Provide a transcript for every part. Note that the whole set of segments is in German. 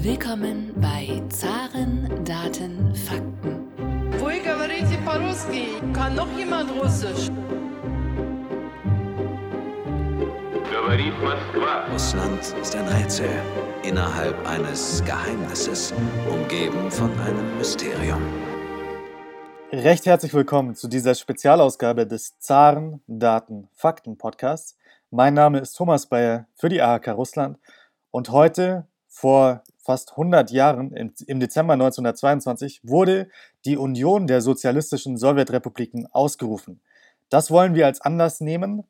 Willkommen bei Zaren, Daten, Fakten. Вы говорите по-русски? Kann noch jemand Russisch? Говорит Москва. Russland ist ein Rätsel innerhalb eines Geheimnisses, umgeben von einem Mysterium. Recht herzlich willkommen zu dieser Spezialausgabe des Zaren Daten Fakten Podcasts. Mein Name ist Thomas Bayer für die AHK Russland und heute vor fast 100 Jahren, im Dezember 1922, wurde die Union der sozialistischen Sowjetrepubliken ausgerufen. Das wollen wir als Anlass nehmen,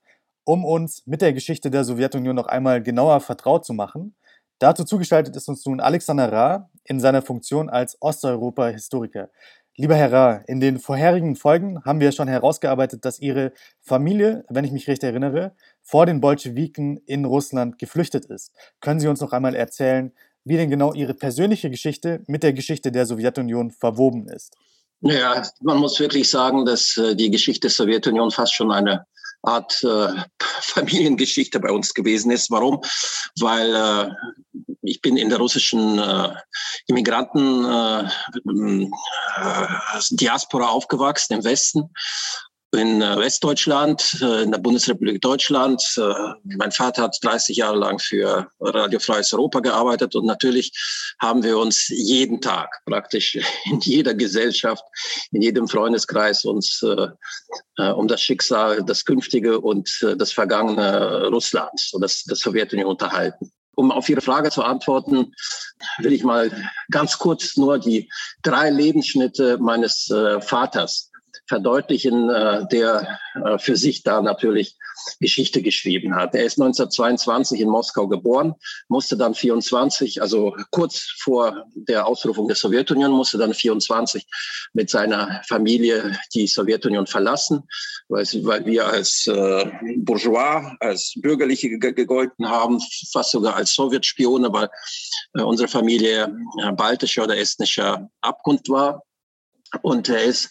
um uns mit der Geschichte der Sowjetunion noch einmal genauer vertraut zu machen. Dazu zugestaltet ist uns nun Alexander Ra in seiner Funktion als Osteuropa-Historiker. Lieber Herr Ra, in den vorherigen Folgen haben wir schon herausgearbeitet, dass Ihre Familie, wenn ich mich recht erinnere, vor den Bolschewiken in Russland geflüchtet ist. Können Sie uns noch einmal erzählen, wie denn genau Ihre persönliche Geschichte mit der Geschichte der Sowjetunion verwoben ist? Naja, man muss wirklich sagen, dass äh, die Geschichte der Sowjetunion fast schon eine Art äh, Familiengeschichte bei uns gewesen ist. Warum? Weil äh, ich bin in der russischen äh, Immigranten äh, äh, Diaspora aufgewachsen im Westen in äh, Westdeutschland, äh, in der Bundesrepublik Deutschland. Äh, mein Vater hat 30 Jahre lang für Radio Freies Europa gearbeitet und natürlich haben wir uns jeden Tag praktisch in jeder Gesellschaft, in jedem Freundeskreis uns um das Schicksal, das künftige und das vergangene Russlands und das, das Sowjetunion unterhalten. Um auf Ihre Frage zu antworten, will ich mal ganz kurz nur die drei Lebensschnitte meines Vaters verdeutlichen, äh, der äh, für sich da natürlich Geschichte geschrieben hat. Er ist 1922 in Moskau geboren, musste dann 24, also kurz vor der Ausrufung der Sowjetunion, musste dann 24 mit seiner Familie die Sowjetunion verlassen, weil, wir als äh, Bourgeois, als Bürgerliche gegolten haben, fast sogar als Sowjetspione, weil unsere Familie baltischer oder estnischer Abkunft war. Und er ist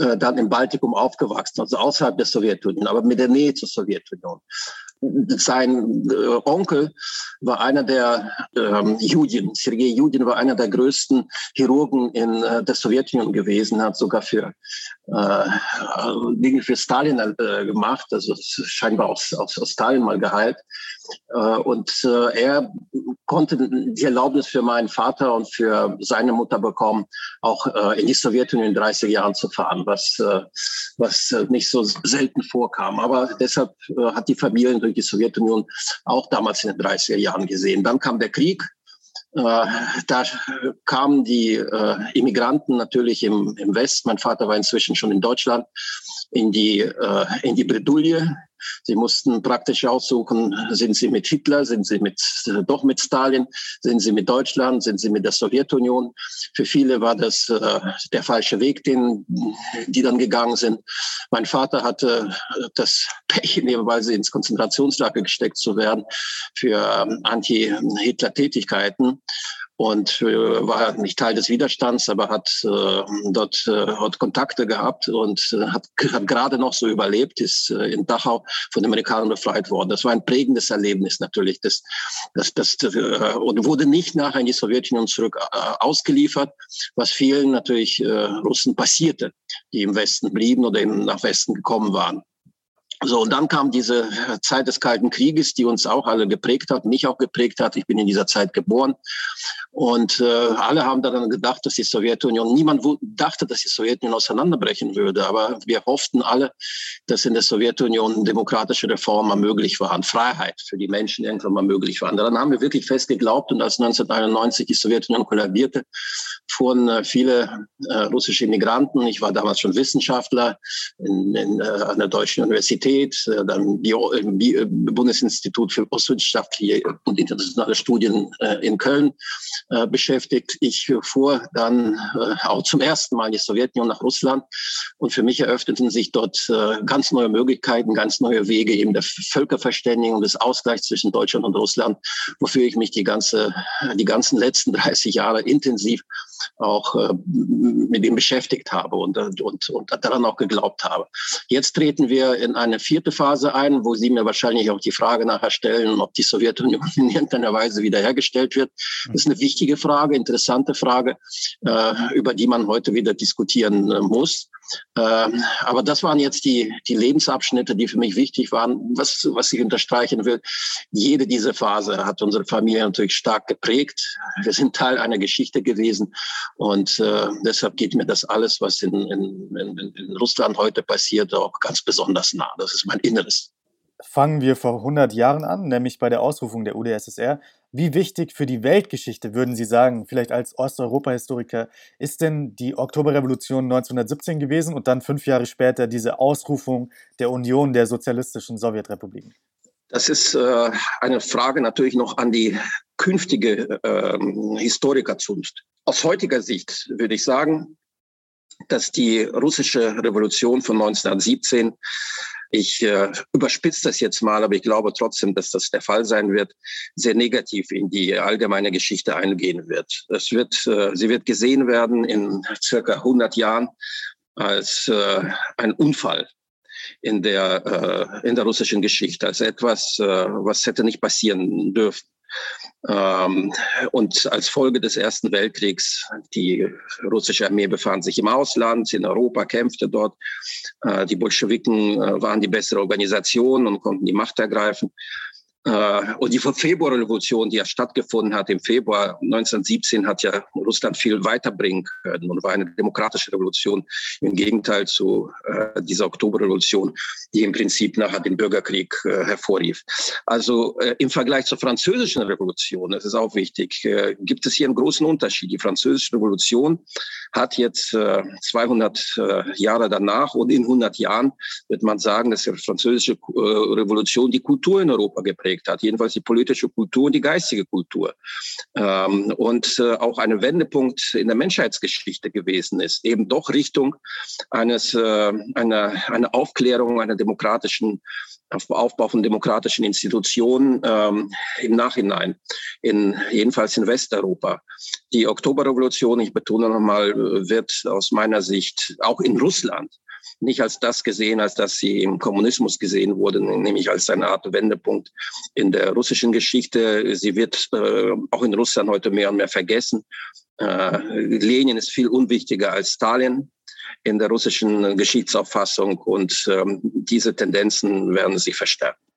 äh, dann im Baltikum aufgewachsen, also außerhalb der Sowjetunion, aber mit der Nähe zur Sowjetunion. Sein äh, Onkel war einer der ähm, Judin, Sergei Judin war einer der größten Chirurgen in äh, der Sowjetunion gewesen, hat sogar für äh, für Stalin äh, gemacht, also scheinbar aus, aus, aus Stalin mal geheilt. Äh, und äh, er konnte die Erlaubnis für meinen Vater und für seine Mutter bekommen, auch äh, in die Sowjetunion in 30 Jahren zu fahren, was, was nicht so selten vorkam. Aber deshalb hat die Familie die Sowjetunion auch damals in den 30er Jahren gesehen. Dann kam der Krieg. da kamen die Immigranten natürlich im, im West. Mein Vater war inzwischen schon in Deutschland in die, äh, in die Bredouille. Sie mussten praktisch aussuchen, sind sie mit Hitler, sind sie mit, äh, doch mit Stalin, sind sie mit Deutschland, sind sie mit der Sowjetunion. Für viele war das äh, der falsche Weg, den die dann gegangen sind. Mein Vater hatte äh, das Pech, nebenweise ins Konzentrationslager gesteckt zu werden für ähm, Anti-Hitler-Tätigkeiten und äh, war nicht Teil des Widerstands, aber hat äh, dort äh, hat Kontakte gehabt und äh, hat, hat gerade noch so überlebt, ist äh, in Dachau von den Amerikanern befreit worden. Das war ein prägendes Erlebnis natürlich. Das, das, das, äh, und wurde nicht nachher in die Sowjetunion zurück äh, ausgeliefert, was vielen natürlich äh, Russen passierte, die im Westen blieben oder eben nach Westen gekommen waren. So, und dann kam diese Zeit des Kalten Krieges, die uns auch alle geprägt hat, mich auch geprägt hat. Ich bin in dieser Zeit geboren. Und äh, alle haben daran gedacht, dass die Sowjetunion, niemand dachte, dass die Sowjetunion auseinanderbrechen würde. Aber wir hofften alle, dass in der Sowjetunion demokratische Reformen möglich waren, Freiheit für die Menschen irgendwann mal möglich waren. Daran haben wir wirklich fest geglaubt. Und als 1991 die Sowjetunion kollabierte, fuhren äh, viele äh, russische Immigranten. Ich war damals schon Wissenschaftler in, in, äh, an der Deutschen Universität, äh, dann Bio, im Bio, Bundesinstitut für Ostwissenschaftliche und internationale Studien äh, in Köln äh, beschäftigt. Ich fuhr dann äh, auch zum ersten Mal in die Sowjetunion nach Russland und für mich eröffneten sich dort äh, ganz neue Möglichkeiten, ganz neue Wege eben der Völkerverständigung, des Ausgleichs zwischen Deutschland und Russland, wofür ich mich die ganze, die ganzen letzten 30 Jahre intensiv auch äh, mit ihm beschäftigt habe und, und, und daran auch geglaubt habe. Jetzt treten wir in eine vierte Phase ein, wo Sie mir wahrscheinlich auch die Frage nachher stellen, ob die Sowjetunion in irgendeiner Weise wiederhergestellt wird. Das ist eine wichtige Frage, interessante Frage, äh, über die man heute wieder diskutieren äh, muss. Ähm, aber das waren jetzt die, die Lebensabschnitte, die für mich wichtig waren. Was, was ich unterstreichen will, jede dieser Phase hat unsere Familie natürlich stark geprägt. Wir sind Teil einer Geschichte gewesen und äh, deshalb geht mir das alles, was in, in, in, in Russland heute passiert, auch ganz besonders nah. Das ist mein Inneres. Fangen wir vor 100 Jahren an, nämlich bei der Ausrufung der UdSSR. Wie wichtig für die Weltgeschichte würden Sie sagen, vielleicht als Osteuropa-Historiker, ist denn die Oktoberrevolution 1917 gewesen und dann fünf Jahre später diese Ausrufung der Union der sozialistischen Sowjetrepubliken? Das ist äh, eine Frage natürlich noch an die künftige äh, Historikerzunft. Aus heutiger Sicht würde ich sagen, dass die russische Revolution von 1917 ich äh, überspitze das jetzt mal, aber ich glaube trotzdem, dass das der Fall sein wird, sehr negativ in die allgemeine Geschichte eingehen wird. Es wird äh, sie wird gesehen werden in circa 100 Jahren als äh, ein Unfall in der, äh, in der russischen Geschichte, als etwas, äh, was hätte nicht passieren dürfen. Ähm, und als Folge des Ersten Weltkriegs, die russische Armee befand sich im Ausland, in Europa, kämpfte dort. Äh, die Bolschewiken äh, waren die bessere Organisation und konnten die Macht ergreifen. Äh, und die Februarrevolution, die ja stattgefunden hat im Februar 1917, hat ja Russland viel weiterbringen können und war eine demokratische Revolution im Gegenteil zu äh, dieser Oktoberrevolution, die im Prinzip nachher den Bürgerkrieg äh, hervorrief. Also äh, im Vergleich zur französischen Revolution, das ist auch wichtig, äh, gibt es hier einen großen Unterschied. Die französische Revolution hat jetzt 200 äh, Jahre danach und in 100 Jahren wird man sagen, dass die französische Revolution die Kultur in Europa geprägt geprägt hat, jedenfalls die politische Kultur und die geistige Kultur. Ähm, und äh, auch ein Wendepunkt in der Menschheitsgeschichte gewesen ist, eben doch Richtung eines, äh, einer, einer Aufklärung einer demokratischen Aufbau von demokratischen Institutionen ähm, im Nachhinein, in, jedenfalls in Westeuropa. Die Oktoberrevolution, ich betone nochmal, wird aus meiner Sicht auch in Russland nicht als das gesehen, als dass sie im Kommunismus gesehen wurde, nämlich als eine Art Wendepunkt in der russischen Geschichte. Sie wird äh, auch in Russland heute mehr und mehr vergessen. Äh, Lenin ist viel unwichtiger als Stalin in der russischen Geschichtsauffassung und ähm, diese Tendenzen werden sich verstärken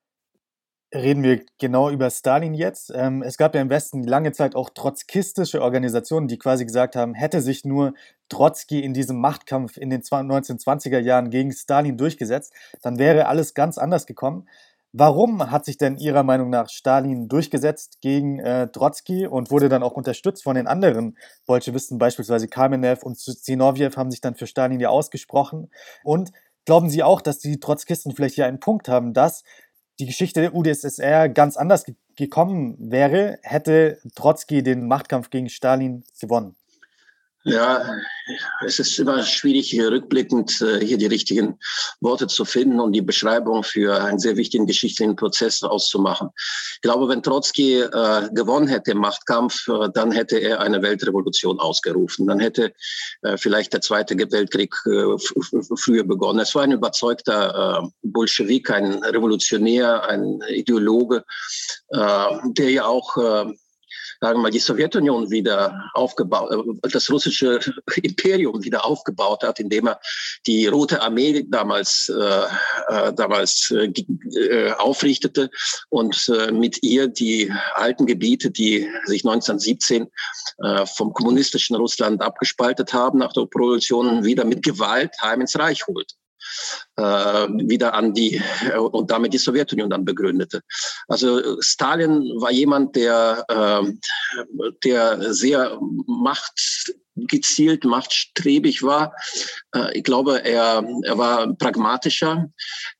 reden wir genau über Stalin jetzt. Ähm, es gab ja im Westen lange Zeit auch trotzkistische Organisationen, die quasi gesagt haben, hätte sich nur Trotzki in diesem Machtkampf in den 1920er Jahren gegen Stalin durchgesetzt, dann wäre alles ganz anders gekommen. Warum hat sich denn Ihrer Meinung nach Stalin durchgesetzt gegen äh, Trotzki und wurde dann auch unterstützt von den anderen Bolschewisten, beispielsweise Kamenev und Zinoviev haben sich dann für Stalin ja ausgesprochen. Und glauben Sie auch, dass die Trotzkisten vielleicht hier einen Punkt haben, dass die Geschichte der UdSSR ganz anders gekommen wäre, hätte Trotzki den Machtkampf gegen Stalin gewonnen. Ja, es ist immer schwierig, hier rückblickend äh, hier die richtigen Worte zu finden und die Beschreibung für einen sehr wichtigen geschichtlichen Prozess auszumachen. Ich glaube, wenn Trotzki äh, gewonnen hätte im Machtkampf, äh, dann hätte er eine Weltrevolution ausgerufen. Dann hätte äh, vielleicht der Zweite Weltkrieg äh, früher begonnen. Es war ein überzeugter äh, Bolschewik, ein Revolutionär, ein Ideologe, der ja auch sagen wir mal, die Sowjetunion wieder aufgebaut, äh, das russische Imperium wieder aufgebaut hat, indem er die Rote Armee damals, äh, äh damals äh, äh, aufrichtete und äh, mit ihr die alten Gebiete, die sich 1917 äh, vom kommunistischen Russland abgespaltet haben, nach der Revolution wieder mit Gewalt heim ins Reich holt äh, wieder an die äh, und damit die Sowjetunion dann begründete. Also Stalin war jemand, der, äh, der sehr machtgezielt, machtstrebig war. Äh, ich glaube, er, er war pragmatischer.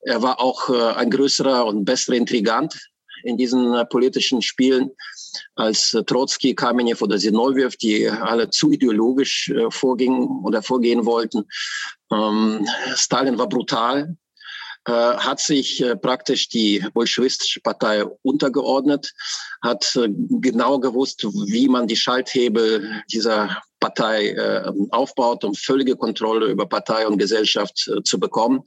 Er war auch äh, ein größerer und besserer Intrigant in diesen äh, politischen Spielen als äh, Trotzki, Kamenev oder Zinoviev, die alle zu ideologisch äh, vorgingen oder vorgehen wollten. Ähm, Stalin war brutal, äh, hat sich äh, praktisch die bolschewistische Partei untergeordnet, hat äh, genau gewusst, wie man die Schalthebel dieser Partei äh, aufbaut, um völlige Kontrolle über Partei und Gesellschaft äh, zu bekommen.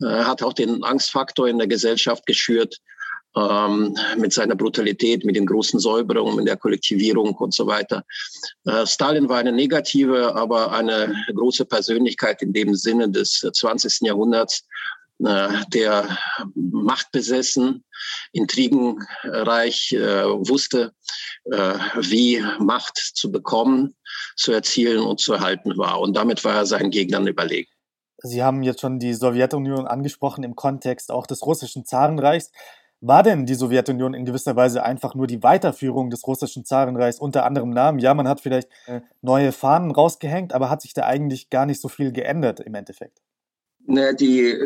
Er hat auch den Angstfaktor in der Gesellschaft geschürt ähm, mit seiner Brutalität, mit den großen Säuberungen, mit der Kollektivierung und so weiter. Äh, Stalin war eine negative, aber eine große Persönlichkeit in dem Sinne des 20. Jahrhunderts, äh, der machtbesessen, intrigenreich äh, wusste, äh, wie Macht zu bekommen, zu erzielen und zu erhalten war. Und damit war er seinen Gegnern überlegen. Sie haben jetzt schon die Sowjetunion angesprochen im Kontext auch des russischen Zarenreichs. War denn die Sowjetunion in gewisser Weise einfach nur die Weiterführung des russischen Zarenreichs unter anderem Namen? Ja, man hat vielleicht äh, neue Fahnen rausgehängt, aber hat sich da eigentlich gar nicht so viel geändert im Endeffekt? Na, die,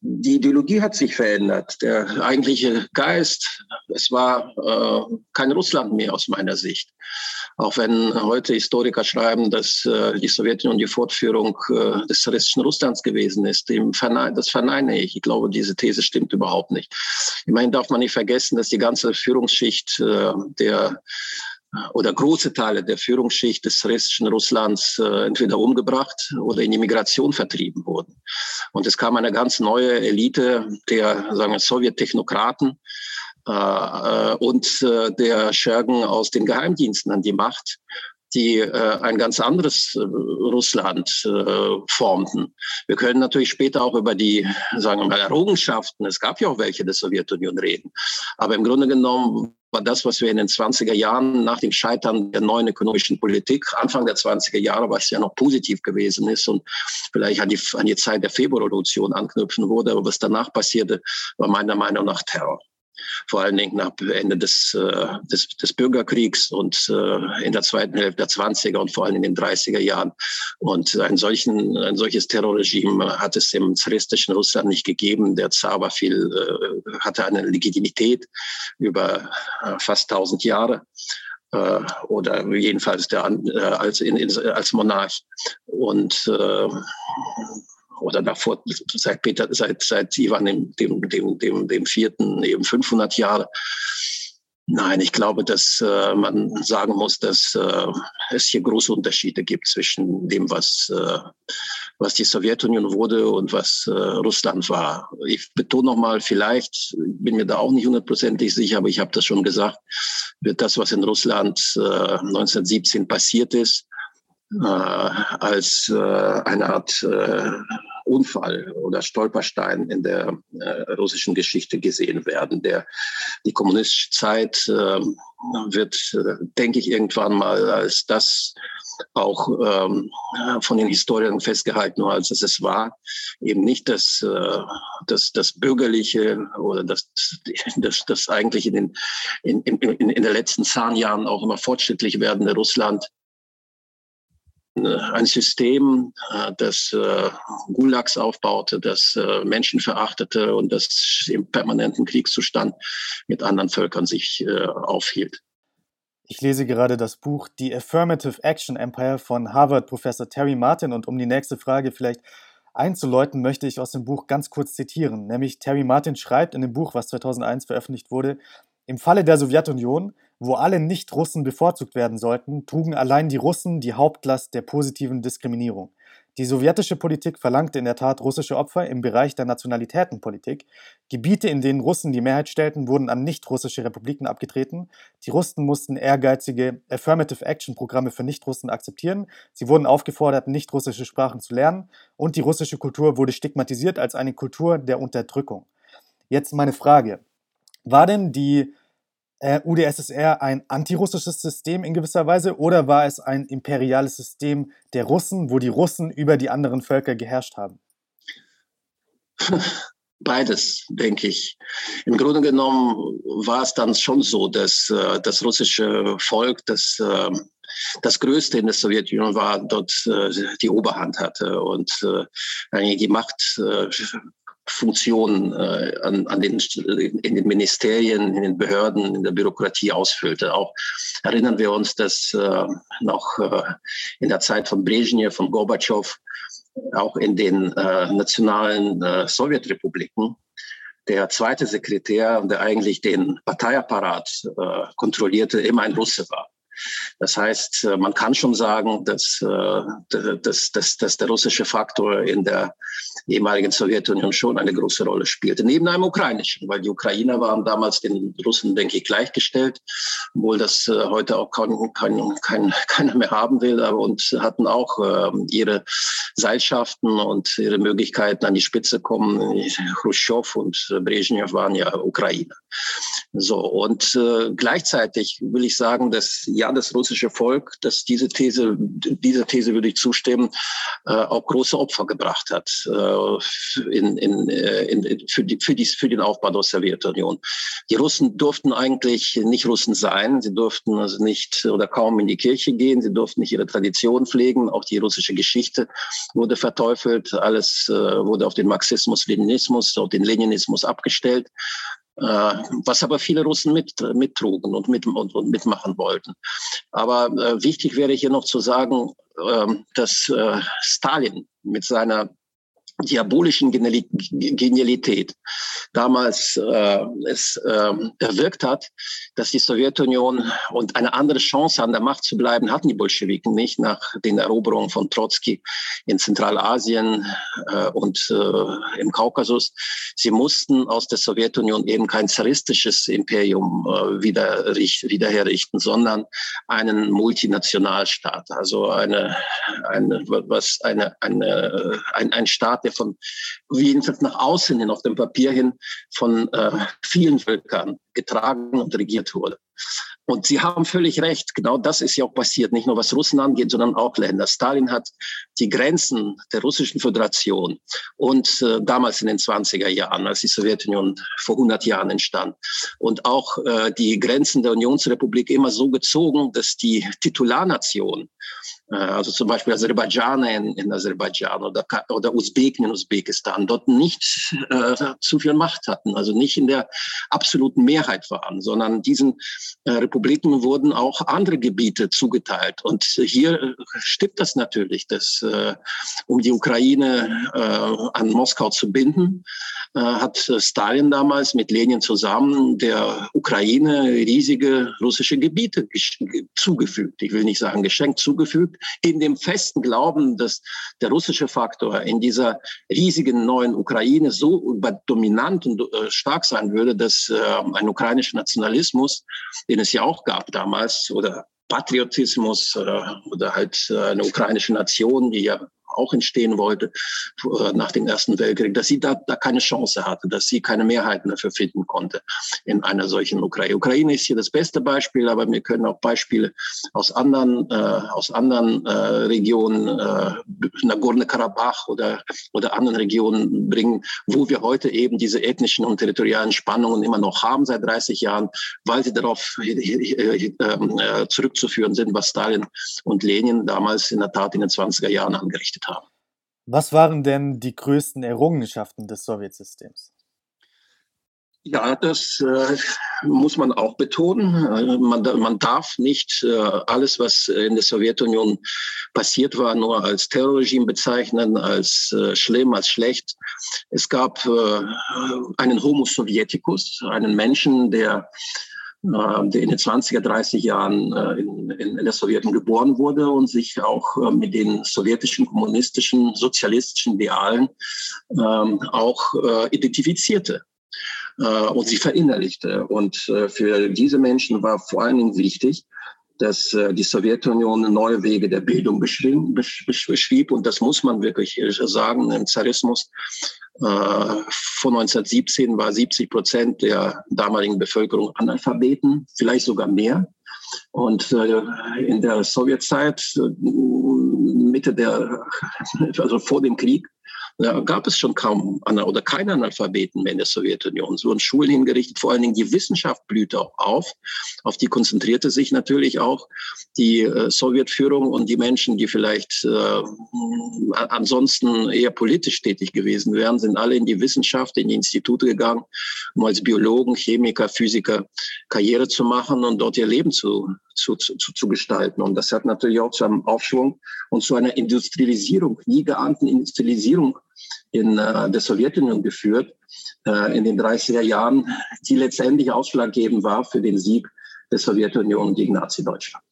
die Ideologie hat sich verändert. Der eigentliche Geist, es war äh, kein Russland mehr aus meiner Sicht. Auch wenn heute Historiker schreiben, dass äh, die Sowjetunion die Fortführung äh, des zaristischen Russlands gewesen ist, dem verneine, das verneine ich. Ich glaube, diese These stimmt überhaupt nicht. Immerhin darf man nicht vergessen, dass die ganze Führungsschicht äh, der oder große Teile der Führungsschicht des zaristischen Russlands äh, entweder umgebracht oder in die Migration vertrieben wurden. Und es kam eine ganz neue Elite der sagen wir, Sowjettechnokraten äh, äh, und äh, der Schergen aus den Geheimdiensten an die Macht die äh, ein ganz anderes äh, Russland äh, formten. Wir können natürlich später auch über die, sagen wir mal, Errungenschaften, es gab ja auch welche der Sowjetunion reden. Aber im Grunde genommen war das, was wir in den 20er Jahren nach dem Scheitern der neuen ökonomischen Politik, Anfang der 20er Jahre, was ja noch positiv gewesen ist und vielleicht an die, an die Zeit der Februarrevolution anknüpfen wurde, aber was danach passierte, war meiner Meinung nach Terror vor allen Dingen nach Ende des, äh, des, des Bürgerkriegs und äh, in der zweiten Hälfte der 20er und vor allem in den 30er Jahren. Und ein, solchen, ein solches Terrorregime hat es im zaristischen Russland nicht gegeben. Der Zar war viel, äh, hatte eine Legitimität über fast 1000 Jahre oder jedenfalls der, als, in, als Monarch. Und äh, oder davor seit Peter, seit, seit Ivan dem, dem, dem, dem, dem vierten eben 500 Jahre. Nein, ich glaube, dass äh, man sagen muss, dass äh, es hier große Unterschiede gibt zwischen dem, was, äh, was die Sowjetunion wurde und was äh, Russland war. Ich betone nochmal, vielleicht bin mir da auch nicht hundertprozentig sicher, aber ich habe das schon gesagt, wird das, was in Russland äh, 1917 passiert ist, äh, als äh, eine Art äh, Unfall oder Stolperstein in der äh, russischen Geschichte gesehen werden. Der, die kommunistische Zeit äh, wird, äh, denke ich, irgendwann mal als das auch ähm, von den Historikern festgehalten, als es war, eben nicht das, äh, das, das bürgerliche oder das, das, das eigentlich in den in, in, in den letzten zehn Jahren auch immer fortschrittlich werdende Russland ein System, äh, das äh, Gulags aufbaute, das äh, Menschen verachtete und das im permanenten Kriegszustand mit anderen Völkern sich aufhielt. Ich lese gerade das Buch The Affirmative Action Empire von Harvard-Professor Terry Martin und um die nächste Frage vielleicht einzuläuten, möchte ich aus dem Buch ganz kurz zitieren. Nämlich Terry Martin schreibt in dem Buch, was 2001 veröffentlicht wurde, im Falle der Sowjetunion wo alle Nicht-Russen bevorzugt werden sollten, trugen allein die Russen die Hauptlast der positiven Diskriminierung. Die sowjetische Politik verlangte in der Tat russische Opfer im Bereich der Nationalitätenpolitik. Gebiete, in denen Russen die Mehrheit stellten, wurden an nicht-russische Republiken abgetreten. Die Russen mussten ehrgeizige Affirmative Action Programme für Nicht-Russen akzeptieren. Sie wurden aufgefordert, nicht-russische Sprachen zu lernen. Und die russische Kultur wurde stigmatisiert als eine Kultur der Unterdrückung. Jetzt meine Frage. War denn die äh, UdSSR ein antirussisches System in gewisser Weise oder war es ein imperiales System der Russen, wo die Russen über die anderen Völker geherrscht haben? Beides, denke ich. Im Grunde genommen war es dann schon so, dass äh, das russische Volk, das äh, das Größte in der Sowjetunion war, dort äh, die Oberhand hatte und äh, die Macht äh, Funktionen äh, an, an den, in den Ministerien, in den Behörden, in der Bürokratie ausfüllte. Auch erinnern wir uns, dass äh, noch äh, in der Zeit von Brezhnev, von Gorbatschow, auch in den äh, nationalen äh, Sowjetrepubliken, der zweite Sekretär, der eigentlich den Parteiapparat äh, kontrollierte, immer ein Russe war. Das heißt, äh, man kann schon sagen, dass, äh, dass, dass, dass der russische Faktor in der ehemaligen Sowjetunion schon eine große Rolle spielte, neben einem ukrainischen, weil die Ukrainer waren damals den Russen, denke ich, gleichgestellt, obwohl das äh, heute auch kein, kein, kein, keiner mehr haben will, aber und hatten auch ihre Seilschaften und ihre Möglichkeiten an die Spitze kommen. Khrushchev und Brezhnev waren ja Ukrainer. So, und gleichzeitig will ich sagen, dass ja das russische Volk, dass diese These, dieser These würde ich zustimmen, äh, auch große Opfer gebracht hat äh, in, in, äh, in, für, die, für, die, für den Aufbau der Sowjetunion. Die Russen durften eigentlich nicht Russen sein, sie durften also nicht oder kaum in die Kirche gehen, sie durften nicht ihre Tradition pflegen, auch die russische Geschichte wurde verteufelt, alles äh, wurde auf den Marxismus, Leninismus, auf den Leninismus abgestellt. Äh, was aber viele Russen mit, mittrugen und, mit, und, und mitmachen wollten. Aber äh, wichtig wäre hier noch zu sagen, äh, dass äh, Stalin mit seiner diabolischen Genialität damals äh, es äh, erwirkt hat, dass die Sowjetunion und eine andere Chance an der Macht zu bleiben hatten die Bolschewiken nicht nach den Eroberungen von Trotzki in Zentralasien äh, und äh, im Kaukasus. Sie mussten aus der Sowjetunion eben kein zaristisches Imperium äh, wieder, wiederherrichten, sondern einen Multinationalstaat, also eine, eine was eine, eine ein, ein Staat, der von jedenfalls nach außen hin auf dem Papier hin von äh, vielen Völkern getragen und regiert wurde. Und Sie haben völlig recht. Genau das ist ja auch passiert. Nicht nur was Russen angeht, sondern auch Länder. Stalin hat die Grenzen der russischen Föderation und äh, damals in den 20er Jahren, als die Sowjetunion vor 100 Jahren entstand, und auch äh, die Grenzen der Unionsrepublik immer so gezogen, dass die Titularnation äh, also zum Beispiel Aserbaidschaner in, in Aserbaidschan oder, oder Usbeken in Usbekistan, dort nicht äh, zu viel Macht hatten, also nicht in der absoluten Mehrheit waren, sondern diesen Republiken wurden auch andere Gebiete zugeteilt. Und hier äh, stimmt das natürlich, dass äh, um die Ukraine äh, an Moskau zu binden, äh, hat Stalin damals mit Lenin zusammen der Ukraine riesige russische Gebiete zugefügt. Ich will nicht sagen geschenkt, zugefügt in dem festen Glauben, dass der russische Faktor in dieser riesigen neuen Ukraine so dominant und äh, stark sein würde, dass äh, ein ukrainischer Nationalismus, den es ja auch gab damals, oder Patriotismus oder, oder halt eine ukrainische Nation, die ja auch entstehen wollte äh, nach dem Ersten Weltkrieg, dass sie da, da keine Chance hatte, dass sie keine Mehrheiten dafür finden konnte in einer solchen Ukraine. Ukraine ist hier das beste Beispiel, aber wir können auch Beispiele aus anderen, äh, aus anderen äh, Regionen, äh, Nagorno-Karabach oder, oder anderen Regionen bringen, wo wir heute eben diese ethnischen und territorialen Spannungen immer noch haben seit 30 Jahren, weil sie darauf äh, äh, zurückzuführen sind, was Stalin und Lenin damals in der Tat in den 20er Jahren angerichtet haben. Was waren denn die größten Errungenschaften des Sowjetsystems? Ja, das äh, muss man auch betonen. Äh, man, man, darf nicht äh, alles, was in der Sowjetunion passiert war, nur als Terrorregime bezeichnen, als äh, schlimm, als schlecht. Es gab äh, einen Homo Sovieticus, einen Menschen, der der in den 20er, 30 Jahren äh, in, in, der Sowjetunion geboren wurde und sich auch äh, mit den sowjetischen, kommunistischen, sozialistischen Idealen ähm, auch identifizierte und sie verinnerlichte. Und für diese Menschen war vor allen Dingen wichtig, dass die Sowjetunion neue Wege der Bildung beschrieb. Und das muss man wirklich sagen. Im Zarismus äh, vor 1917 war 70 Prozent der damaligen Bevölkerung Analphabeten, vielleicht sogar mehr. Und äh, in der Sowjetzeit, äh, Mitte der, also vor dem Krieg, da gab es schon kaum oder keine Analphabeten mehr in der Sowjetunion. Es wurden Schulen hingerichtet, vor allen Dingen die Wissenschaft blühte auch auf. Auf die konzentrierte sich natürlich auch die äh, Sowjetführung und die Menschen, die vielleicht äh, ansonsten eher politisch tätig gewesen wären, sind alle in die Wissenschaft, in die Institute gegangen, um als Biologen, Chemiker, Physiker Karriere zu machen und dort ihr Leben zu, zu, zu, zu gestalten. Und das hat natürlich auch zu einem Aufschwung und zu einer Industrialisierung, nie geahnten Industrialisierung in äh, der Sowjetunion geführt äh, in den 30er Jahren, die letztendlich ausschlaggebend war für den Sieg der Sowjetunion gegen Nazi-Deutschland.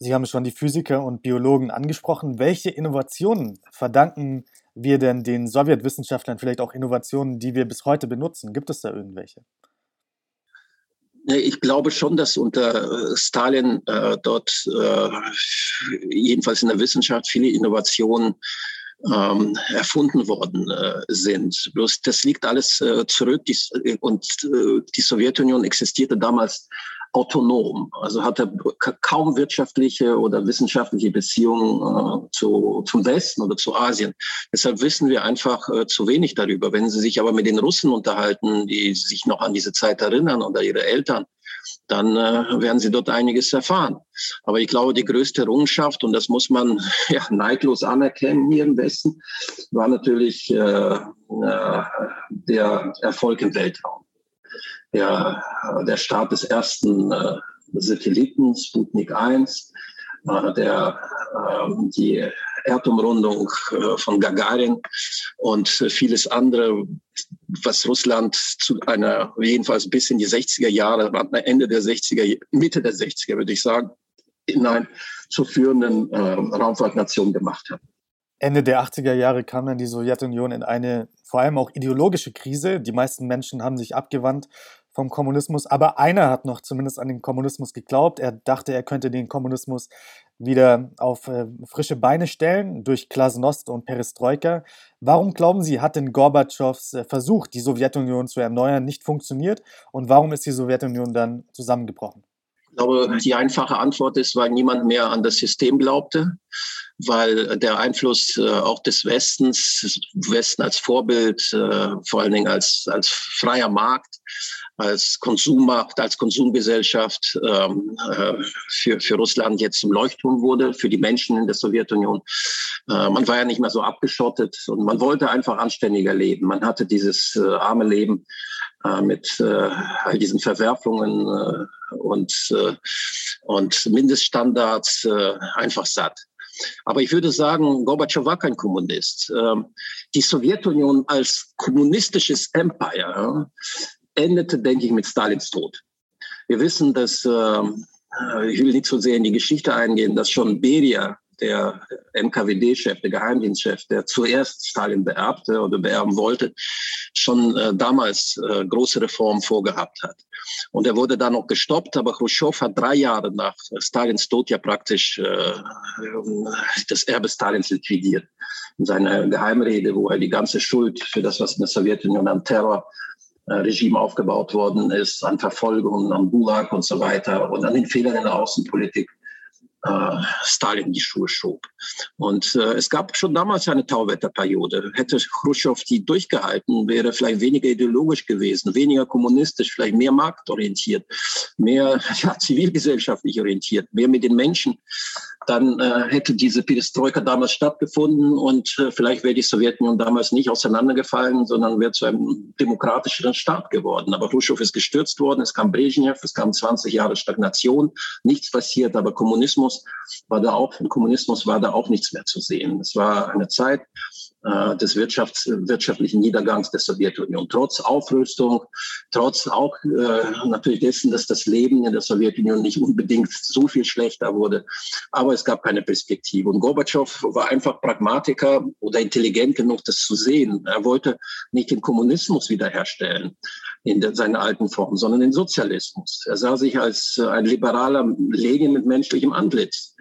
Sie haben schon die Physiker und Biologen angesprochen. Welche Innovationen verdanken wir denn den Sowjetwissenschaftlern, vielleicht auch Innovationen, die wir bis heute benutzen? Gibt es da irgendwelche? Ich glaube schon, dass unter äh, Stalin äh, dort äh, jedenfalls in der Wissenschaft viele Innovationen ähm, erfunden worden äh, sind. Bloß das liegt alles äh, zurück die, und äh, die Sowjetunion existierte damals autonom, also hatte kaum wirtschaftliche oder wissenschaftliche Beziehungen äh, zu, zum Westen oder zu Asien. Deshalb wissen wir einfach äh, zu wenig darüber. Wenn Sie sich aber mit den Russen unterhalten, die sich noch an diese Zeit erinnern oder ihre Eltern, dann äh, werden Sie dort einiges erfahren. Aber ich glaube, die größte Errungenschaft, und das muss man ja, neidlos anerkennen hier im Westen, war natürlich äh, äh, der Erfolg im Weltraum der, der Start des ersten äh, Satelliten, Sputnik 1, äh, der, äh, die Erdumrundung äh, von Gagarin und vieles andere, was Russland zu einer, jedenfalls bis in die 60er Jahre, Ende der 60er, Mitte der 60er, würde ich sagen, hinein zur führenden äh, Raumfahrtnation gemacht hat. Ende der 80er Jahre kam dann die Sowjetunion in eine vor allem auch ideologische Krise. Die meisten Menschen haben sich abgewandt vom Kommunismus, aber einer hat noch zumindest an den Kommunismus geglaubt. Er dachte, er könnte den Kommunismus wieder auf äh, frische Beine stellen durch Glasnost und Perestroika. Warum glauben Sie, hat denn Gorbatschows äh, Versuch, die Sowjetunion zu erneuern, nicht funktioniert und warum ist die Sowjetunion dann zusammengebrochen? Ich glaube, die einfache Antwort ist, weil niemand mehr an das System glaubte, weil der Einfluss äh, auch des Westens, Westen als Vorbild, äh, vor allen Dingen als, als freier Markt, als Konsummarkt, als Konsumgesellschaft ähm, äh, für, für Russland jetzt zum Leuchtturm wurde, für die Menschen in der Sowjetunion. Äh, man war ja nicht mehr so abgeschottet und man wollte einfach anständiger leben. Man hatte dieses äh, arme Leben äh, mit äh, all diesen Verwerfungen äh, und, und Mindeststandards einfach satt. Aber ich würde sagen, Gorbatschow war kein Kommunist. Ähm, die Sowjetunion als kommunistisches Empire endete, denke ich, mit Stalins Tod. Wir wissen, dass, ähm, äh, ich will nicht so sehr in die Geschichte eingehen, dass schon Beria, der NKWD-Chef, der Geheimdienstchef, der zuerst Stalin beerbte oder beerben wollte, schon äh, damals äh, große Reformen vorgehabt hat. Und er wurde dann noch gestoppt, aber Khrushchev hat drei Jahre nach Stalins Tod ja praktisch äh, das Erbe Stalins liquidiert. In seiner Geheimrede, wo er die ganze Schuld für das, was in der Sowjetunion an Terror Regime aufgebaut worden ist, an Verfolgung, an Gulag und so weiter und an den Fehlern in der Außenpolitik äh, Stalin die Schuhe schob. Und äh, es gab schon damals eine Tauwetterperiode. Hätte Khrushchev die durchgehalten, wäre vielleicht weniger ideologisch gewesen, weniger kommunistisch, vielleicht mehr marktorientiert, mehr ja, zivilgesellschaftlich orientiert, mehr mit den Menschen dann äh, hätte diese Perestroika damals stattgefunden und äh, vielleicht wäre die Sowjetunion damals nicht auseinandergefallen, sondern wäre zu einem demokratischeren Staat geworden. Aber Khrushchev ist gestürzt worden, es kam Brezhnev, es kam 20 Jahre Stagnation, nichts passiert, aber Kommunismus war da auch, im Kommunismus war da auch nichts mehr zu sehen. Es war eine Zeit, äh, des Wirtschafts, wirtschaftlichen Niedergangs der Sowjetunion. Trotz Aufrüstung, trotz auch äh, natürlich dessen, dass das Leben in der Sowjetunion nicht unbedingt so viel schlechter wurde. Aber es gab keine Perspektive. Und Gorbatschow war einfach Pragmatiker oder intelligent genug, das zu sehen. Er wollte nicht den Kommunismus wiederherstellen in der, seiner alten Form, sondern den Sozialismus. Er sah sich als äh, ein liberaler Lenin mit menschlichem Antlitz.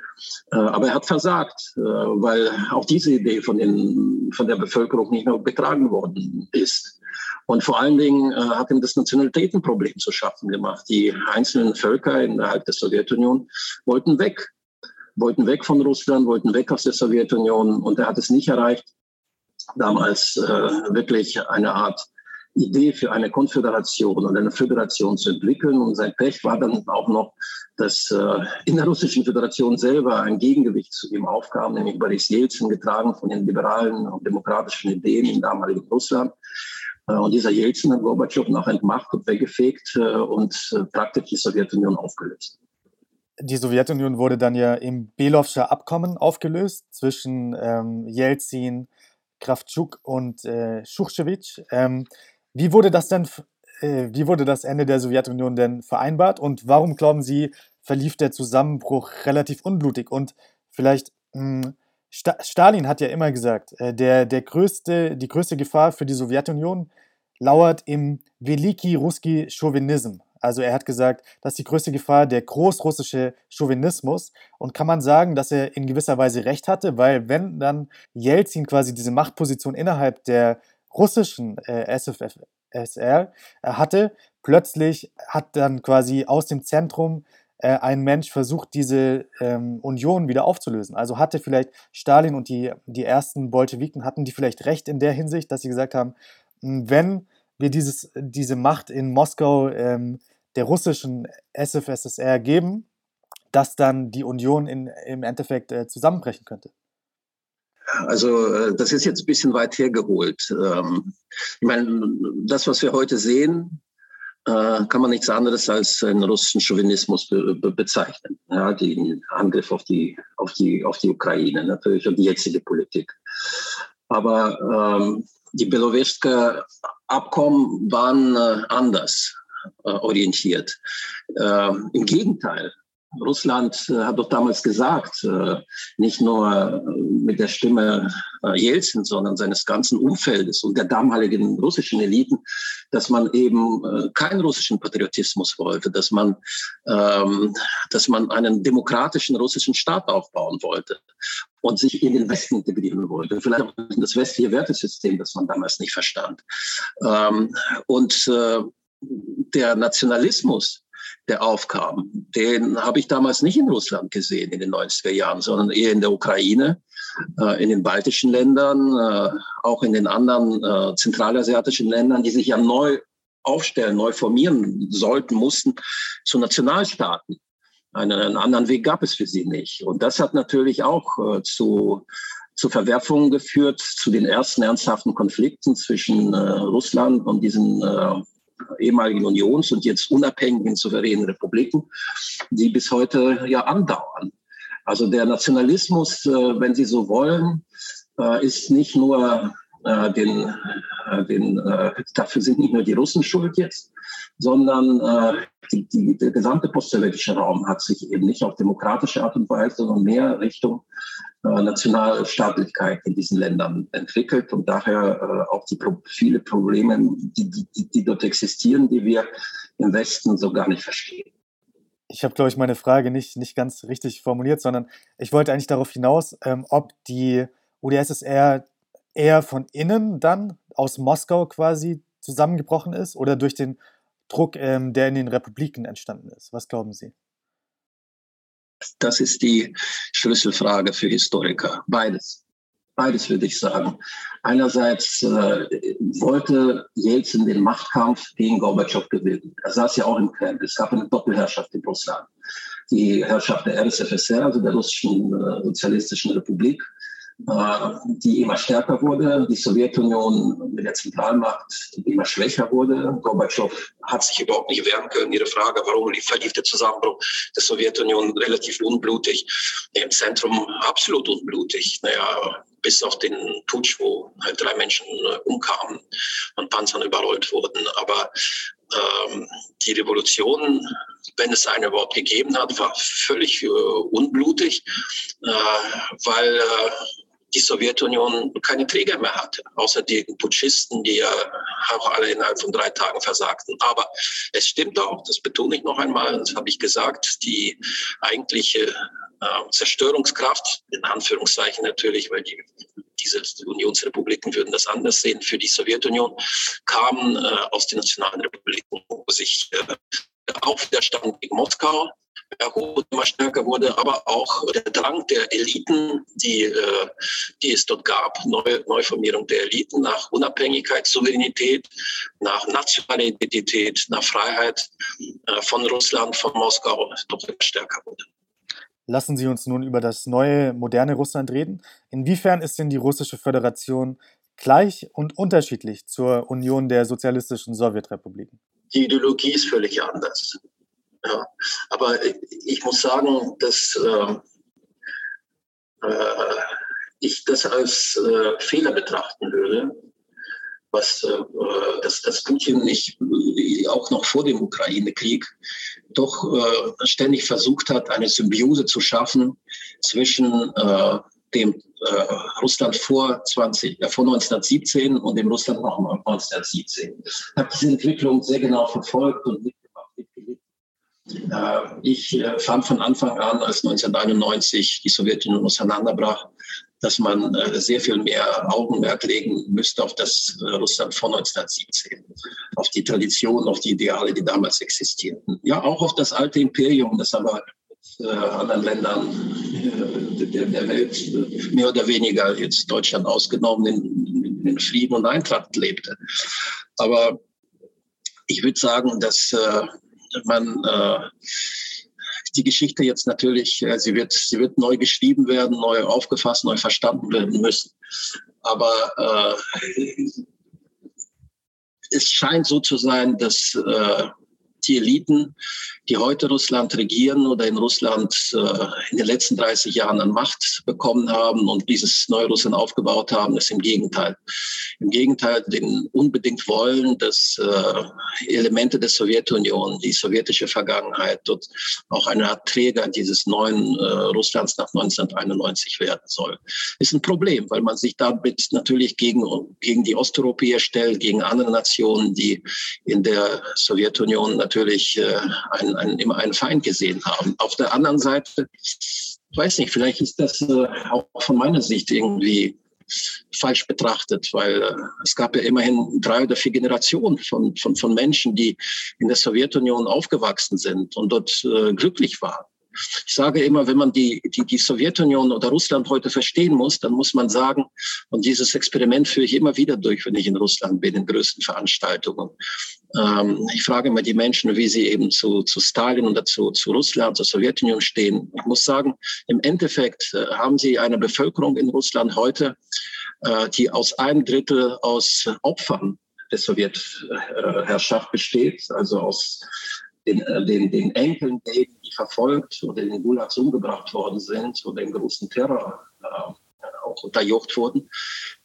Äh, aber er hat versagt, äh, weil auch diese Idee von, den, von der Bevölkerung nicht mehr betragen worden ist. Und vor allen Dingen hat ihm das Nationalitätenproblem zu schaffen gemacht. Die einzelnen Völker innerhalb der Sowjetunion wollten weg, wollten weg von Russland, wollten weg aus der Sowjetunion. Und er hat es nicht erreicht, damals wirklich eine Art Idee für eine Konföderation und eine Föderation zu entwickeln. Und sein Pech war dann auch noch, dass äh, in der Russischen Föderation selber ein Gegengewicht zu ihm aufkam, nämlich Boris Jelzin, getragen von den liberalen und demokratischen Ideen im damaligen Russland. Äh, und dieser Jelzin hat Gorbatschow noch entmacht und weggefegt äh, und äh, praktisch die Sowjetunion aufgelöst. Die Sowjetunion wurde dann ja im Belowscher Abkommen aufgelöst zwischen ähm, Jelzin, Kravtschuk und äh, Schuchschewitsch. Ähm, wie wurde das denn, äh, wie wurde das Ende der Sowjetunion denn vereinbart und warum glauben Sie, verlief der Zusammenbruch relativ unblutig. Und vielleicht, mh, hm, Sta Stalin hat ja immer gesagt, äh, der, der größte, die größte Gefahr für die Sowjetunion lauert im Veliki Ruski Chauvinism. Also er hat gesagt, dass die größte Gefahr der großrussische Chauvinismus. Und kann man sagen, dass er in gewisser Weise recht hatte, weil wenn dann Jelzin quasi diese Machtposition innerhalb der russischen äh, SFSR äh, hatte, plötzlich hat dann quasi aus dem Zentrum äh, ein Mensch versucht, diese ähm, Union wieder aufzulösen. Also hatte vielleicht Stalin und die, die ersten Bolschewiken, hatten die vielleicht recht in der Hinsicht, dass sie gesagt haben, hm, wenn wir dieses, diese Macht in Moskau ähm, der russischen SFSSR geben, dass dann die Union in, im Endeffekt äh, zusammenbrechen könnte. Also äh, das ist jetzt ein bisschen weit hergeholt. Ähm, ich meine, das, was wir heute sehen, äh, kann man nichts anderes als einen russischen Chauvinismus be be bezeichnen. Ja, den Angriff auf die, auf die, auf die Ukraine, natürlich und die jetzige Politik. Aber ähm, die Belowetska-Abkommen waren äh, anders äh, orientiert. Äh, Im Gegenteil, Russland äh, hat doch damals gesagt, nicht nur mit der Stimme Jelzin, sondern seines ganzen Umfeldes und der damaligen russischen Eliten, dass man eben keinen russischen Patriotismus wollte, dass man, ähm, dass man einen demokratischen russischen Staat aufbauen wollte und sich in den Westen integrieren wollte. Vielleicht auch in das westliche Wertesystem, das man damals nicht verstand. Ähm, und der Nationalismus, der aufkam, den habe ich damals nicht in Russland gesehen in den 90er Jahren, sondern eher in der Ukraine, äh, in den baltischen Ländern, äh, auch in den anderen äh, zentralasiatischen Ländern, die sich ja neu aufstellen, neu formieren sollten, mussten zu Nationalstaaten. Einen, anderen Weg gab es für sie nicht. Und das hat natürlich auch zu zu Verwerfungen geführt, zu den ersten ernsthaften Konflikten zwischen äh, Russland und diesen äh, ehemaligen Unions- und jetzt unabhängigen souveränen Republiken, die bis heute ja andauern. Also der Nationalismus, äh, wenn Sie so wollen, äh, ist nicht nur äh, den, den, dafür sind nicht nur die Russen schuld jetzt, sondern die, die, der gesamte postsowjetische Raum hat sich eben nicht auf demokratische Art und Weise, sondern mehr Richtung Nationalstaatlichkeit in diesen Ländern entwickelt und daher auch die viele Probleme, die, die, die dort existieren, die wir im Westen so gar nicht verstehen. Ich habe, glaube ich, meine Frage nicht, nicht ganz richtig formuliert, sondern ich wollte eigentlich darauf hinaus, ähm, ob die UdSSR eher von innen dann aus Moskau quasi zusammengebrochen ist oder durch den Druck, ähm, der in den Republiken entstanden ist. Was glauben Sie? Das ist die Schlüsselfrage für Historiker. Beides. Beides würde ich sagen. Einerseits äh, wollte Jelzin den Machtkampf gegen Gorbatschow gewinnen. Er saß ja auch im Kreml. Es gab eine Doppelherrschaft in Russland. Die Herrschaft der RSFSR, also der Russischen äh, Sozialistischen Republik, die immer stärker wurde, die Sowjetunion mit der Zentralmacht immer schwächer wurde. Gorbatschow hat sich überhaupt nicht wehren können. Ihre Frage, warum verlief der Zusammenbruch der Sowjetunion relativ unblutig, im Zentrum absolut unblutig. Naja, bis auf den Putsch, wo halt drei Menschen äh, umkamen und Panzern überrollt wurden. Aber ähm, die Revolution, wenn es eine überhaupt gegeben hat, war völlig äh, unblutig, äh, weil äh, die Sowjetunion keine Träger mehr hatte, außer die Putschisten, die ja auch alle innerhalb von drei Tagen versagten. Aber es stimmt auch, das betone ich noch einmal, das habe ich gesagt, die eigentliche äh, Zerstörungskraft, in Anführungszeichen natürlich, weil die, diese Unionsrepubliken würden das anders sehen, für die Sowjetunion, kam äh, aus den nationalen Republiken, wo sich äh, der Aufwiderstand gegen Moskau erholt, immer stärker wurde, aber auch der Drang der Eliten, die, äh, die es dort gab, Neu Neuformierung der Eliten nach Unabhängigkeit, Souveränität, nach nationaler Identität, nach Freiheit äh, von Russland, von Moskau doch stärker wurde. Lassen Sie uns nun über das neue, moderne Russland reden. Inwiefern ist denn die russische Föderation gleich und unterschiedlich zur Union der sozialistischen Sowjetrepubliken? Die Ideologie ist völlig anders. Ja. Aber ich muss sagen, dass äh, äh, ich das als äh, Fehler betrachten würde, was äh, dass, dass Putin nicht auch noch vor dem Ukraine-Krieg doch äh, ständig versucht hat, eine Symbiose zu schaffen zwischen äh, dem äh, Russland vor 20, äh, vor 1917 und dem Russland noch 1917. Ich habe diese Entwicklung sehr genau verfolgt und. Äh, ich äh, fand von Anfang an, als 1991 die Sowjetunion auseinanderbrach, dass man äh, sehr viel mehr Augenmerk legen müsste auf das äh, Russland vor 1917, auf die Tradition, auf die Ideale, die damals existierten. Ja, auch auf das alte Imperium, das aber mit äh, anderen Ländern äh, der, Welt äh, mehr oder weniger, jetzt Deutschland ausgenommen, in, in Frieden und Eintracht lebte. Aber ich würde sagen, dass äh, man die Geschichte jetzt natürlich, äh, sie wird, sie wird neu geschrieben werden, neu aufgefasst, neu verstanden werden müssen. Aber äh, es scheint so zu sein, dass äh, die Eliten, die heute Russland regieren oder in Russland äh, in den letzten 30 Jahren an Macht bekommen haben und dieses neue Russland aufgebaut haben, ist im Gegenteil. Im Gegenteil, den unbedingt wollen, dass äh, Elemente der Sowjetunion, die sowjetische Vergangenheit dort auch eine Art Träger dieses neuen äh, Russlands nach 1991 werden soll. Ist ein Problem, weil man sich damit natürlich gegen, gegen die Osteuropäer stellt, gegen andere Nationen, die in der Sowjetunion natürlich natürlich äh, einen, einen, immer einen Feind gesehen haben. Auf der anderen Seite, ich weiß nicht, vielleicht ist das äh, auch von meiner Sicht irgendwie falsch betrachtet, weil äh, es gab ja immerhin drei oder vier Generationen von, von, von Menschen, die in der Sowjetunion aufgewachsen sind und dort äh, glücklich waren. Ich sage immer, wenn man die, die, die Sowjetunion oder Russland heute verstehen muss, dann muss man sagen, und dieses Experiment führe ich immer wieder durch, wenn ich in Russland bin, in größten Veranstaltungen. Ähm, ich frage immer die Menschen, wie sie eben zu, zu Stalin oder zu, zu Russland, zur Sowjetunion stehen. Ich muss sagen, im Endeffekt äh, haben sie eine Bevölkerung in Russland heute, äh, die aus einem Drittel aus Opfern der Sowjetherrschaft besteht, also aus den, äh, den, den Enkeln denen, die verfolgt oder in den Gulags umgebracht worden sind oder im großen Terror äh, auch unterjocht wurden,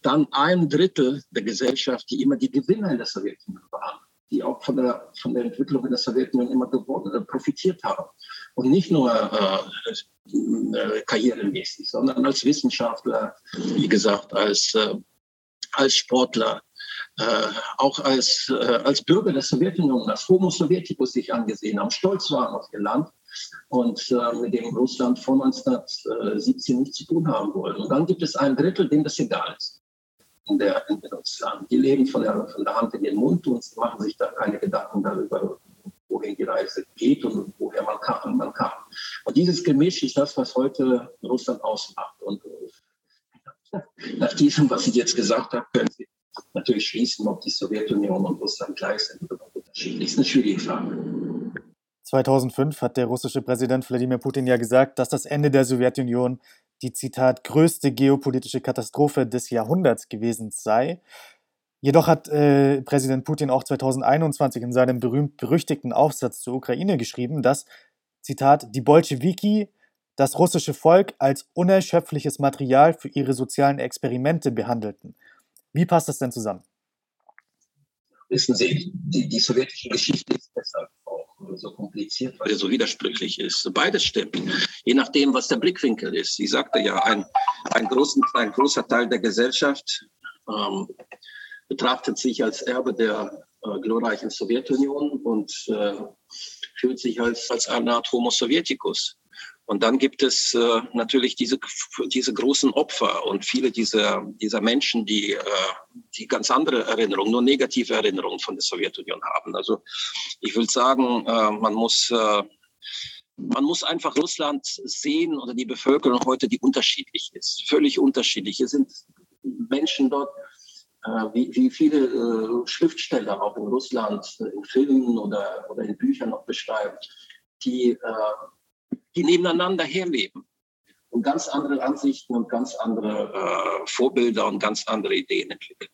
dann ein Drittel der Gesellschaft, die immer die Gewinner in der Sowjetunion waren, die auch von der, von der Entwicklung in der Sowjetunion immer geworden, äh, profitiert haben. Und nicht nur äh, äh, karrieremäßig, sondern als Wissenschaftler, wie gesagt, als, äh, als Sportler, äh, auch als, äh, als Bürger der Sowjetunion, als Homo Sovieticus sich angesehen haben, stolz waren auf ihr Land und äh, mit dem Russland vor 1917 nichts zu tun haben wollen. Und dann gibt es ein Drittel, dem das egal ist in, der, in Russland. Die leben von der, von der Hand in den Mund und machen sich da keine Gedanken darüber, wohin die Reise geht und woher man kann. Man kann. Und dieses Gemisch ist das, was heute Russland ausmacht. Und äh, nach diesem, was ich jetzt gesagt habe, können Sie natürlich schließen, ob die Sowjetunion und Russland gleich sind oder unterschiedlich. Ist eine schwierige Frage. 2005 hat der russische Präsident Wladimir Putin ja gesagt, dass das Ende der Sowjetunion die Zitat größte geopolitische Katastrophe des Jahrhunderts gewesen sei. Jedoch hat äh, Präsident Putin auch 2021 in seinem berühmt-berüchtigten Aufsatz zur Ukraine geschrieben, dass, Zitat, die Bolschewiki das russische Volk als unerschöpfliches Material für ihre sozialen Experimente behandelten. Wie passt das denn zusammen? Wissen Sie, die, die sowjetische Geschichte ist deshalb auch so kompliziert, weil er so widersprüchlich ist. Beides stimmt, je nachdem, was der Blickwinkel ist. Ich sagte ja, ein, ein, großen, ein großer Teil der Gesellschaft ähm, betrachtet sich als Erbe der äh, glorreichen Sowjetunion und äh, fühlt sich als, als eine Art Homo Sovieticus. Und dann gibt es äh, natürlich diese, diese großen Opfer und viele dieser, dieser Menschen, die, äh, die ganz andere Erinnerungen, nur negative Erinnerungen von der Sowjetunion haben. Also ich will sagen, äh, man muss äh, man muss einfach Russland sehen oder die Bevölkerung heute, die unterschiedlich ist, völlig unterschiedlich. Es sind Menschen dort, äh, wie, wie viele äh, Schriftsteller auch in Russland in Filmen oder, oder in Büchern noch beschreiben, die äh, die nebeneinander herleben und ganz andere Ansichten und ganz andere äh, Vorbilder und ganz andere Ideen entwickeln.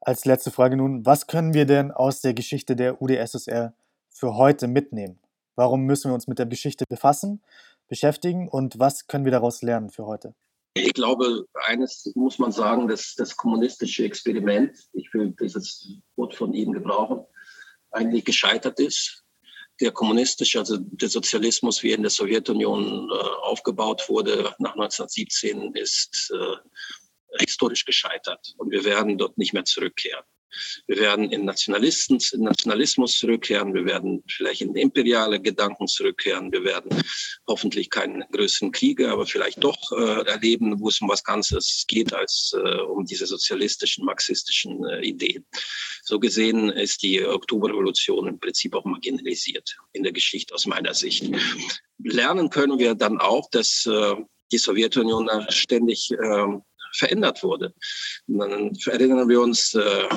Als letzte Frage nun, was können wir denn aus der Geschichte der UdSSR für heute mitnehmen? Warum müssen wir uns mit der Geschichte befassen, beschäftigen und was können wir daraus lernen für heute? Ich glaube, eines muss man sagen, dass das kommunistische Experiment, ich will dieses Wort von Ihnen gebrauchen, eigentlich gescheitert ist. Der kommunistische, also der Sozialismus, wie er in der Sowjetunion äh, aufgebaut wurde nach 1917, ist äh, historisch gescheitert. Und wir werden dort nicht mehr zurückkehren. Wir werden in, Nationalisten, in Nationalismus zurückkehren. Wir werden vielleicht in imperiale Gedanken zurückkehren. Wir werden hoffentlich keinen größeren Kriege, aber vielleicht doch äh, erleben, wo es um was Ganzes geht, als äh, um diese sozialistischen, marxistischen äh, Ideen. So gesehen ist die Oktoberrevolution im Prinzip auch marginalisiert in der Geschichte aus meiner Sicht. Lernen können wir dann auch, dass äh, die Sowjetunion ständig äh, verändert wurde. Dann erinnern wir uns, äh,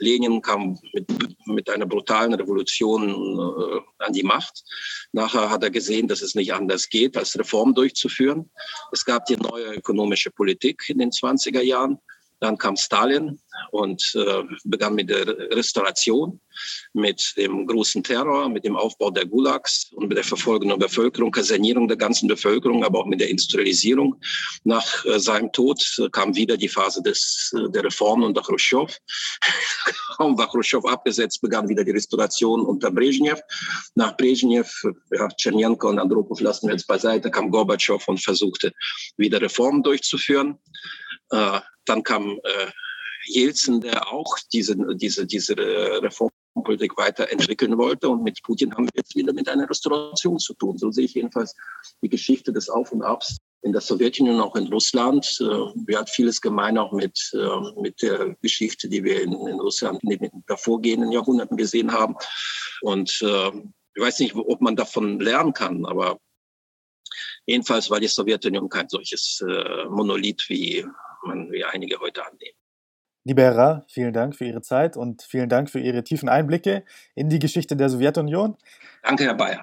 Lenin kam mit, mit einer brutalen Revolution äh, an die Macht. Nachher hat er gesehen, dass es nicht anders geht, als Reformen durchzuführen. Es gab die neue ökonomische Politik in den 20er Jahren. Dann kam Stalin und äh, begann mit der Restauration, mit dem großen Terror, mit dem Aufbau der Gulags und mit der Verfolgung der Bevölkerung, Kasernierung der ganzen Bevölkerung, aber auch mit der Industrialisierung. Nach äh, seinem Tod kam wieder die Phase des, äh, der Reformen unter Khrushchev. Kaum war Khrushchev abgesetzt, begann wieder die Restauration unter Brezhnev. Nach Brezhnev, ja, Tschernenko und Andropov lassen wir jetzt beiseite, kam Gorbatschow und versuchte wieder Reformen durchzuführen. Äh, dann kam äh, Jelzin, der auch diese, diese, diese Reformpolitik weiterentwickeln wollte. Und mit Putin haben wir jetzt wieder mit einer Restauration zu tun. So sehe ich jedenfalls die Geschichte des Auf und Abs in der Sowjetunion, auch in Russland. Äh, wir haben vieles gemein auch mit, äh, mit der Geschichte, die wir in, in Russland in den davorgehenden Jahrhunderten gesehen haben. Und äh, ich weiß nicht, ob man davon lernen kann, aber jedenfalls war die Sowjetunion kein solches äh, Monolith wie man wie einige heute annehmen. Lieber Herr Ra, vielen Dank für Ihre Zeit und vielen Dank für Ihre tiefen Einblicke in die Geschichte der Sowjetunion. Danke, Herr Bayer.